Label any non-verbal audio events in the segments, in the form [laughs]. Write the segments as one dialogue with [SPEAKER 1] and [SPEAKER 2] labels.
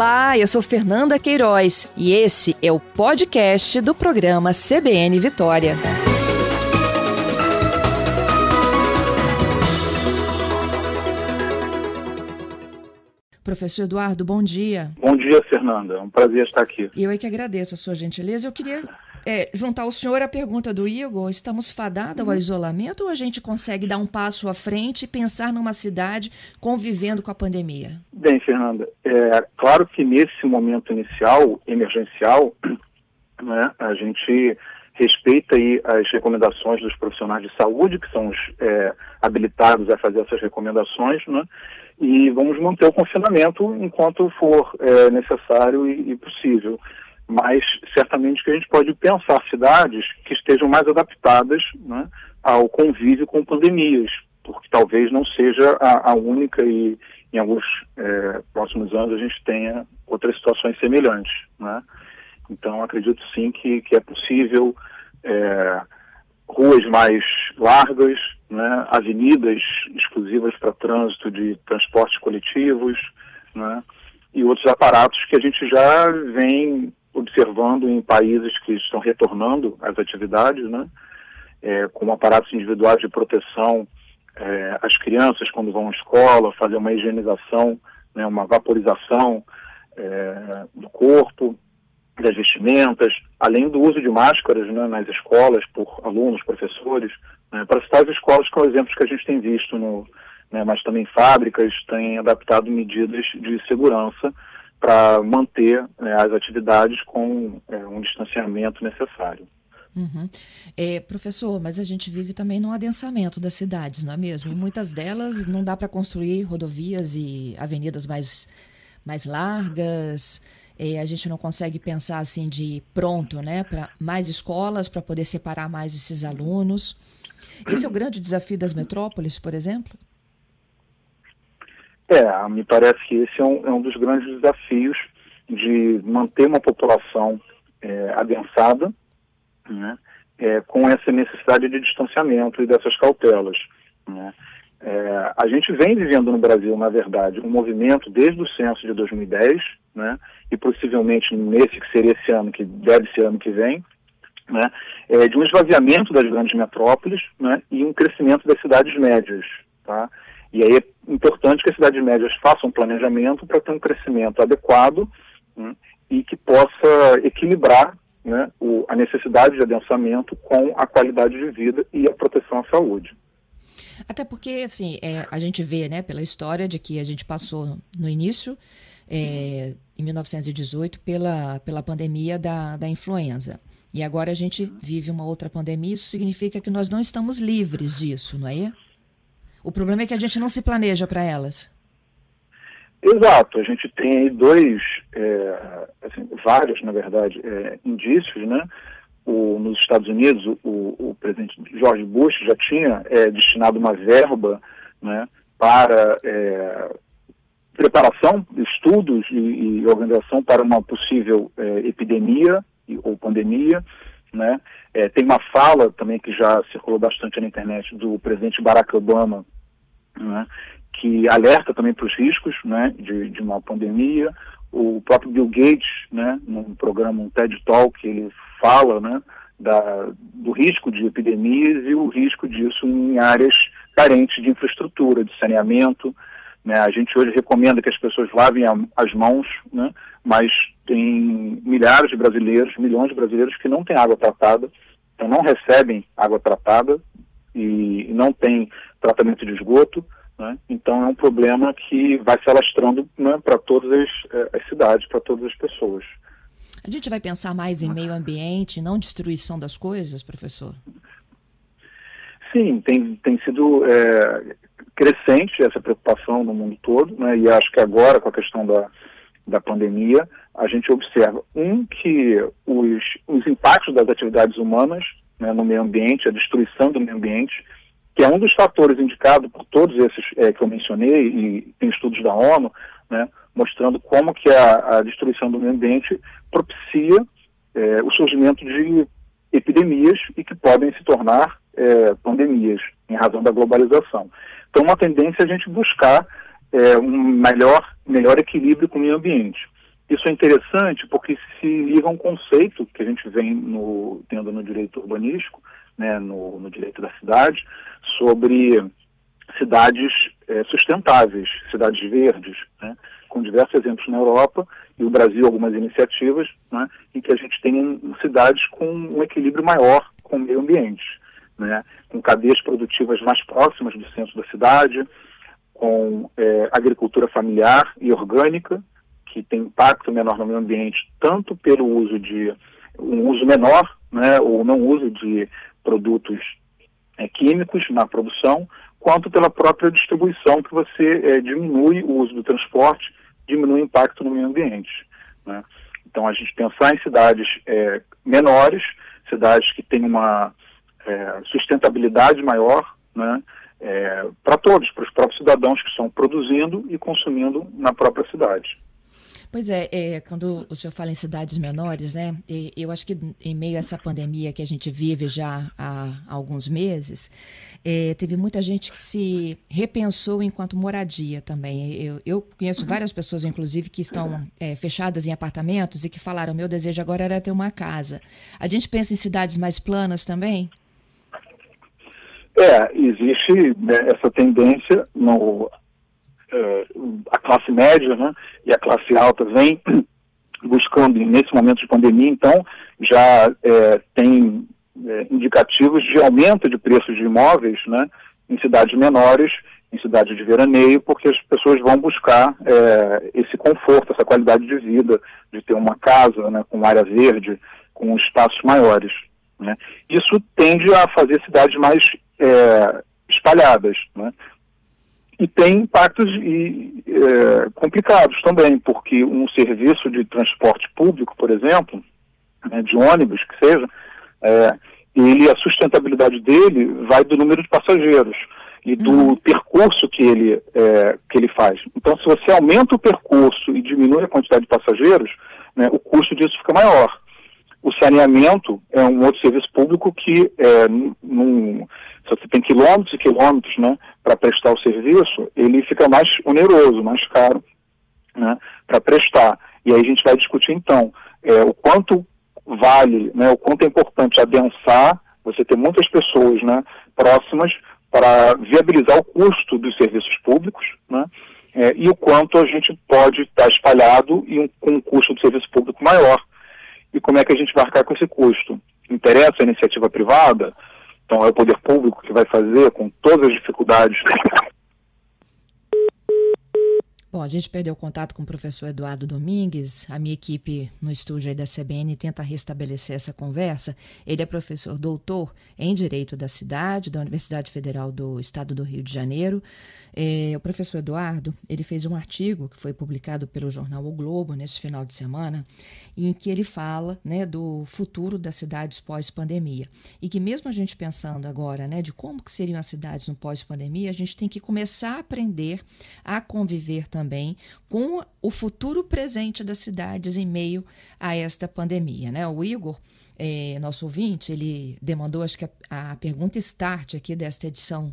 [SPEAKER 1] Olá, eu sou Fernanda Queiroz e esse é o podcast do programa CBN Vitória. Professor Eduardo, bom dia.
[SPEAKER 2] Bom dia, Fernanda. É um prazer estar aqui.
[SPEAKER 1] Eu é que agradeço a sua gentileza. Eu queria é, juntar ao senhor a pergunta do Igor: estamos fadados ao isolamento ou a gente consegue dar um passo à frente e pensar numa cidade convivendo com a pandemia?
[SPEAKER 2] Bem, Fernanda, é claro que nesse momento inicial, emergencial, [clears throat] né, a gente respeita aí as recomendações dos profissionais de saúde, que são os é, habilitados a fazer essas recomendações, né? E vamos manter o confinamento enquanto for é, necessário e, e possível mas certamente que a gente pode pensar cidades que estejam mais adaptadas né, ao convívio com pandemias, porque talvez não seja a, a única e em alguns é, próximos anos a gente tenha outras situações semelhantes. Né? Então acredito sim que, que é possível é, ruas mais largas, né, avenidas exclusivas para trânsito de transportes coletivos, né, e outros aparatos que a gente já vem observando em países que estão retornando às atividades, né, é, com aparatos individuais de proteção é, às crianças quando vão à escola, fazer uma higienização, né, uma vaporização é, do corpo, das vestimentas, além do uso de máscaras né, nas escolas por alunos, professores, né, para citar as escolas com exemplos que a gente tem visto, no, né, mas também fábricas têm adaptado medidas de segurança para manter né, as atividades com é, um distanciamento necessário.
[SPEAKER 1] Uhum. É, professor, mas a gente vive também no adensamento das cidades, não é mesmo? E muitas delas não dá para construir rodovias e avenidas mais, mais largas. É, a gente não consegue pensar assim de pronto, né, para mais escolas para poder separar mais esses alunos. Esse é o grande desafio das metrópoles, por exemplo?
[SPEAKER 2] É, me parece que esse é um, é um dos grandes desafios de manter uma população é, adensada, né, é, com essa necessidade de distanciamento e dessas cautelas. Né. É, a gente vem vivendo no Brasil, na verdade, um movimento desde o censo de 2010, né, e possivelmente nesse que seria esse ano, que deve ser ano que vem, né, é, de um esvaziamento das grandes metrópoles né, e um crescimento das cidades médias. Tá? E aí importante que as cidades médias façam um planejamento para ter um crescimento adequado né, e que possa equilibrar né, o, a necessidade de adensamento com a qualidade de vida e a proteção à saúde.
[SPEAKER 1] Até porque, assim, é, a gente vê, né, pela história de que a gente passou no início, é, em 1918, pela, pela pandemia da, da influenza. E agora a gente vive uma outra pandemia, isso significa que nós não estamos livres disso, não é? O problema é que a gente não se planeja para elas.
[SPEAKER 2] Exato, a gente tem aí dois, é, assim, vários, na verdade, é, indícios, né? O, nos Estados Unidos, o, o, presidente George Bush já tinha é, destinado uma verba né, para é, preparação, estudos e, e, organização para uma possível é, epidemia ou pandemia. Né? É, tem uma fala também que já circulou bastante na internet do presidente Barack Obama, né? que alerta também para os riscos né? de, de uma pandemia. O próprio Bill Gates, né? num programa, um TED Talk, ele fala né? da, do risco de epidemias e o risco disso em áreas carentes de infraestrutura, de saneamento. Né? A gente hoje recomenda que as pessoas lavem a, as mãos, né? mas tem milhares de brasileiros, milhões de brasileiros que não têm água tratada, então não recebem água tratada e não têm tratamento de esgoto. Né? Então é um problema que vai se alastrando né, para todas as, eh, as cidades, para todas as pessoas.
[SPEAKER 1] A gente vai pensar mais em meio ambiente, não destruição das coisas, professor?
[SPEAKER 2] Sim, tem, tem sido é, crescente essa preocupação no mundo todo, né, e acho que agora, com a questão da, da pandemia, a gente observa, um, que os, os impactos das atividades humanas né, no meio ambiente, a destruição do meio ambiente, que é um dos fatores indicados por todos esses é, que eu mencionei, e tem estudos da ONU, né, mostrando como que a, a, destruição do meio ambiente propicia é, o surgimento de epidemias e que podem se tornar é, pandemias, em razão da globalização. Então, uma tendência é a gente buscar é, um melhor, melhor equilíbrio com o meio ambiente. Isso é interessante porque se liga a um conceito que a gente vem no, tendo no direito urbanístico, né, no, no direito da cidade, sobre cidades é, sustentáveis, cidades verdes, né, com diversos exemplos na Europa e o Brasil algumas iniciativas né, em que a gente tem cidades com um equilíbrio maior com o meio ambiente, né, com cadeias produtivas mais próximas do centro da cidade, com é, agricultura familiar e orgânica, que tem impacto menor no meio ambiente, tanto pelo uso de um uso menor, né, ou não uso de produtos é, químicos na produção, quanto pela própria distribuição, que você é, diminui o uso do transporte, diminui o impacto no meio ambiente. Né? Então, a gente pensar em cidades é, menores, cidades que têm uma é, sustentabilidade maior, né? É, para todos, para os próprios cidadãos que estão produzindo e consumindo na própria cidade.
[SPEAKER 1] Pois é, é, quando o senhor fala em cidades menores, né? Eu acho que em meio a essa pandemia que a gente vive já há alguns meses, é, teve muita gente que se repensou enquanto moradia também. Eu, eu conheço várias pessoas, inclusive, que estão é, fechadas em apartamentos e que falaram: meu desejo agora era ter uma casa. A gente pensa em cidades mais planas também?
[SPEAKER 2] É, existe né, essa tendência no uh, a classe média né, e a classe alta vem [clears throat] buscando, nesse momento de pandemia, então, já é, tem é, indicativos de aumento de preços de imóveis né, em cidades menores, em cidades de veraneio, porque as pessoas vão buscar é, esse conforto, essa qualidade de vida, de ter uma casa né, com área verde, com espaços maiores. Né. Isso tende a fazer cidades mais é, espalhadas. Né? E tem impactos e, é, complicados também, porque um serviço de transporte público, por exemplo, né, de ônibus que seja, é, ele, a sustentabilidade dele vai do número de passageiros e do uhum. percurso que ele, é, que ele faz. Então, se você aumenta o percurso e diminui a quantidade de passageiros, né, o custo disso fica maior. O saneamento é um outro serviço público que, é, num, se você tem quilômetros e quilômetros né, para prestar o serviço, ele fica mais oneroso, mais caro né, para prestar. E aí a gente vai discutir então é, o quanto vale, né, o quanto é importante adensar, você ter muitas pessoas né, próximas para viabilizar o custo dos serviços públicos, né, é, e o quanto a gente pode estar espalhado e um, com um custo do serviço público maior. E como é que a gente vai arcar com esse custo? Interessa a iniciativa privada? Então é o poder público que vai fazer com todas as dificuldades.
[SPEAKER 1] Bom, a gente perdeu contato com o professor Eduardo Domingues. A minha equipe no estúdio da CBN tenta restabelecer essa conversa. Ele é professor doutor em Direito da Cidade, da Universidade Federal do Estado do Rio de Janeiro. É, o professor Eduardo, ele fez um artigo que foi publicado pelo jornal O Globo neste final de semana, em que ele fala né, do futuro das cidades pós-pandemia. E que mesmo a gente pensando agora né, de como que seriam as cidades no pós-pandemia, a gente tem que começar a aprender a conviver também com o futuro presente das cidades em meio a esta pandemia. Né? O Igor é, nosso ouvinte, ele demandou, acho que a, a pergunta start aqui desta edição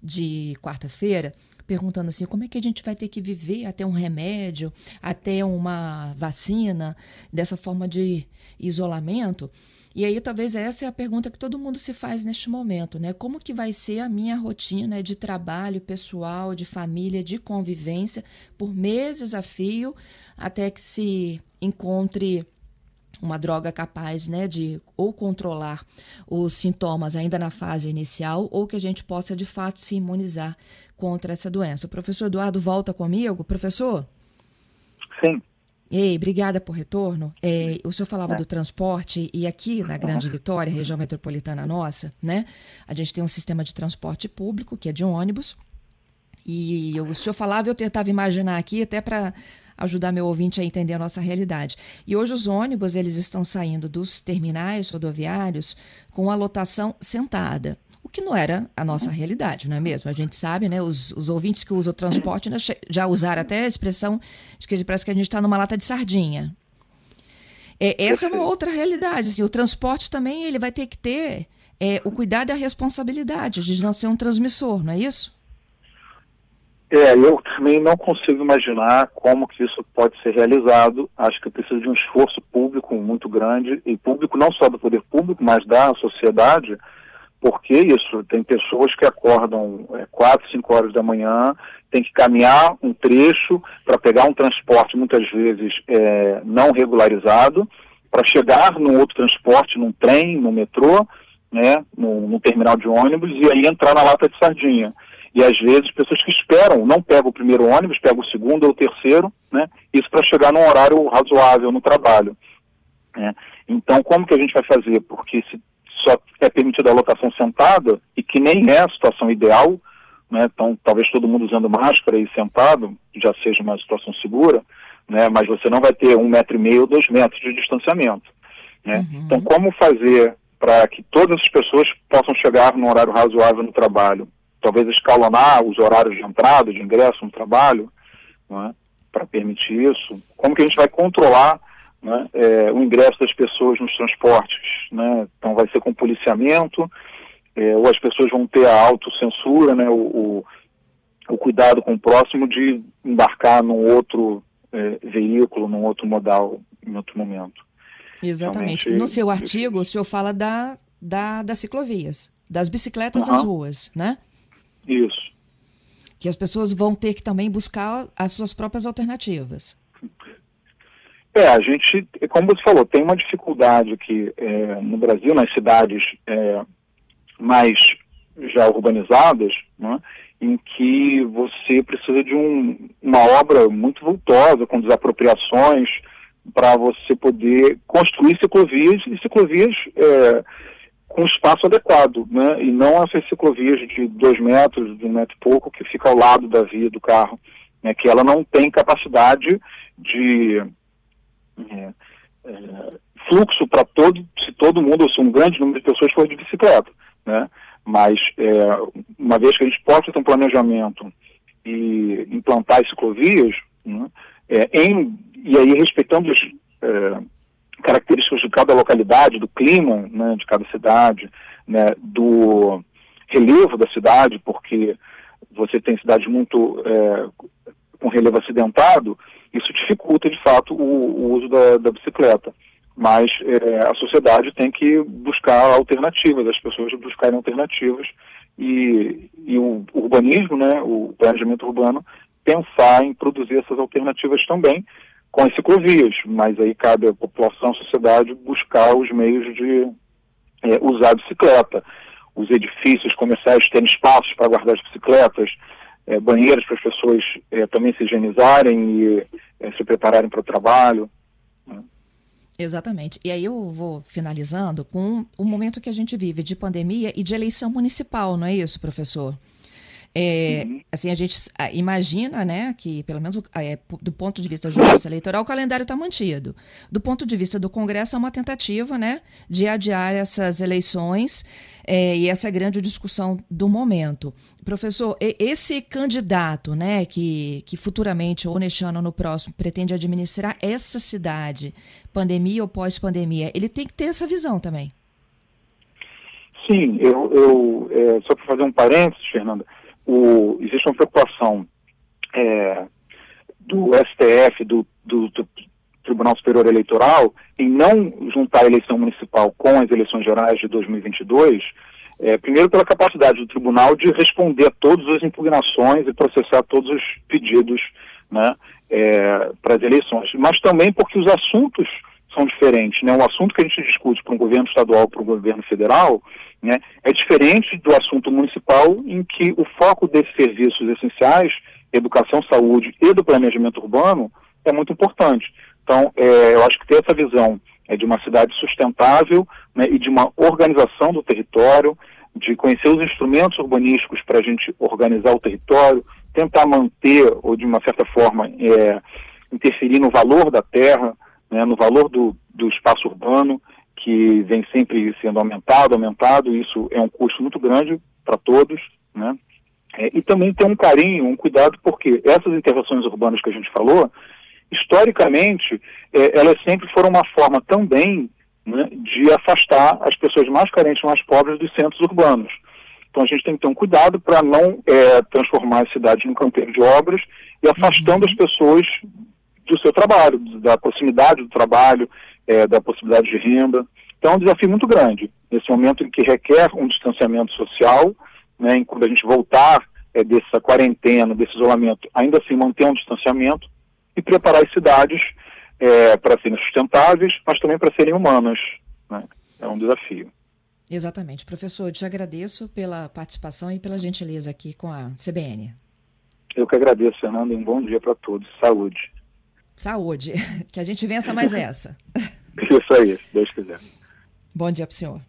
[SPEAKER 1] de quarta-feira, perguntando assim: como é que a gente vai ter que viver até um remédio, até uma vacina, dessa forma de isolamento? E aí, talvez essa é a pergunta que todo mundo se faz neste momento, né? Como que vai ser a minha rotina de trabalho pessoal, de família, de convivência por meses a fio, até que se encontre uma droga capaz né, de ou controlar os sintomas ainda na fase inicial ou que a gente possa de fato se imunizar contra essa doença. O professor Eduardo volta comigo. Professor?
[SPEAKER 2] Sim.
[SPEAKER 1] Ei, obrigada por retorno. É, o senhor falava é. do transporte e aqui na Grande Vitória, região metropolitana nossa, né? A gente tem um sistema de transporte público que é de ônibus. E o senhor falava, eu tentava imaginar aqui até para ajudar meu ouvinte a entender a nossa realidade. E hoje os ônibus eles estão saindo dos terminais rodoviários com a lotação sentada. O que não era a nossa realidade, não é mesmo? A gente sabe, né? Os, os ouvintes que usam o transporte já usaram até a expressão de que parece que a gente está numa lata de sardinha. É, essa é uma outra realidade. Assim, o transporte também ele vai ter que ter é, o cuidado e a responsabilidade de não ser um transmissor, não é isso?
[SPEAKER 2] É, eu também não consigo imaginar como que isso pode ser realizado. Acho que precisa de um esforço público muito grande, e público não só do poder público, mas da sociedade, porque isso, tem pessoas que acordam é, 4, 5 horas da manhã, tem que caminhar um trecho para pegar um transporte, muitas vezes é, não regularizado, para chegar num outro transporte, num trem, no metrô, né, no, no terminal de ônibus, e aí entrar na lata de sardinha. E às vezes pessoas que esperam, não pegam o primeiro ônibus, pegam o segundo ou o terceiro, né? Isso para chegar num horário razoável no trabalho. Né? Então, como que a gente vai fazer? Porque se só é permitida a lotação sentada, e que nem é a situação ideal, né? então talvez todo mundo usando máscara e sentado já seja uma situação segura, né? mas você não vai ter um metro e meio ou dois metros de distanciamento. Né? Uhum. Então, como fazer para que todas as pessoas possam chegar num horário razoável no trabalho? Talvez escalonar os horários de entrada, de ingresso no trabalho, é? para permitir isso. Como que a gente vai controlar né, é, o ingresso das pessoas nos transportes? Né? Então vai ser com policiamento, é, ou as pessoas vão ter a autocensura, né, o, o, o, cuidado com o próximo de embarcar num outro é, veículo, num outro modal, em outro momento.
[SPEAKER 1] Exatamente. Realmente, no seu artigo, o senhor fala da, da, das ciclovias, das bicicletas uhum. nas ruas, né?
[SPEAKER 2] Isso.
[SPEAKER 1] Que as pessoas vão ter que também buscar as suas próprias alternativas.
[SPEAKER 2] É, a gente, como você falou, tem uma dificuldade aqui é, no Brasil, nas cidades é, mais já urbanizadas, né, em que você precisa de um, uma obra muito vultosa, com desapropriações, para você poder construir ciclovias, e ciclovias é, com espaço adequado, né? E não essas ciclovias de dois metros, de um metro e pouco, que fica ao lado da via do carro, né? Que ela não tem capacidade de é, é, fluxo para todo, se todo mundo, ou se um grande número de pessoas for de bicicleta, né? Mas é, uma vez que a gente possa ter um planejamento e implantar as ciclovias, né? É, em, e aí respeitando os características de cada localidade, do clima né, de cada cidade, né, do relevo da cidade, porque você tem cidades muito é, com relevo acidentado, isso dificulta de fato o, o uso da, da, bicicleta. Mas é, a sociedade tem que buscar alternativas, as pessoas buscarem alternativas e, e o urbanismo, né, o planejamento urbano, pensar em produzir essas alternativas também, com as ciclovias, mas aí cabe à população, à sociedade, buscar os meios de é, usar a bicicleta. Os edifícios comerciais terem espaços para guardar as bicicletas, é, banheiros para as pessoas é, também se higienizarem e é, se prepararem para o trabalho. Né?
[SPEAKER 1] Exatamente. E aí eu vou finalizando com o momento que a gente vive de pandemia e de eleição municipal, não é isso, professor? É, uhum. Assim, a gente imagina né, que, pelo menos é, do ponto de vista da justiça eleitoral, o calendário está mantido. Do ponto de vista do Congresso, é uma tentativa né, de adiar essas eleições é, e essa grande discussão do momento. Professor, esse candidato né, que, que futuramente, ou neste ano ou no próximo, pretende administrar essa cidade, pandemia ou pós-pandemia, ele tem que ter essa visão também.
[SPEAKER 2] Sim, eu, eu é, só para fazer um parênteses, Fernanda, o, existe uma preocupação é, do STF, do, do, do, Tribunal Superior Eleitoral, em não juntar a eleição municipal com as eleições gerais de 2022, é, primeiro pela capacidade do tribunal de responder a todas as impugnações e processar todos os pedidos né, é, para as eleições, mas também porque os assuntos são diferentes. Né? O assunto que a gente discute para um governo estadual, para um governo federal, né, é diferente do assunto municipal, em que o foco desses serviços essenciais, educação, saúde e do planejamento urbano, é muito importante. Então, é, eu acho que ter essa visão é, de uma cidade sustentável né, e de uma organização do território, de conhecer os instrumentos urbanísticos para a gente organizar o território, tentar manter, ou de uma certa forma, é, interferir no valor da terra, né, no valor do, do espaço urbano, que vem sempre sendo aumentado, aumentado, isso é um custo muito grande para todos, né? É, e também tem um carinho, um cuidado, porque essas intervenções urbanas que a gente falou, historicamente, é, elas sempre foram uma forma também né, de afastar as pessoas mais carentes, mais pobres dos centros urbanos. Então a gente tem que ter um cuidado para não é, transformar as cidades em canteiro de obras e afastando uhum. as pessoas do seu trabalho, da proximidade do trabalho, é, da possibilidade de renda. Então é um desafio muito grande, nesse momento em que requer um distanciamento social, né, em quando a gente voltar é, dessa quarentena, desse isolamento, ainda assim manter um distanciamento e preparar as cidades é, para serem sustentáveis, mas também para serem humanas. Né? É um desafio.
[SPEAKER 1] Exatamente. Professor, te agradeço pela participação e pela gentileza aqui com a CBN.
[SPEAKER 2] Eu que agradeço, Fernando, e um bom dia para todos. Saúde.
[SPEAKER 1] Saúde. [laughs] Que a gente vença mais essa.
[SPEAKER 2] Isso aí, se Deus quiser.
[SPEAKER 1] Bom dia para o senhor.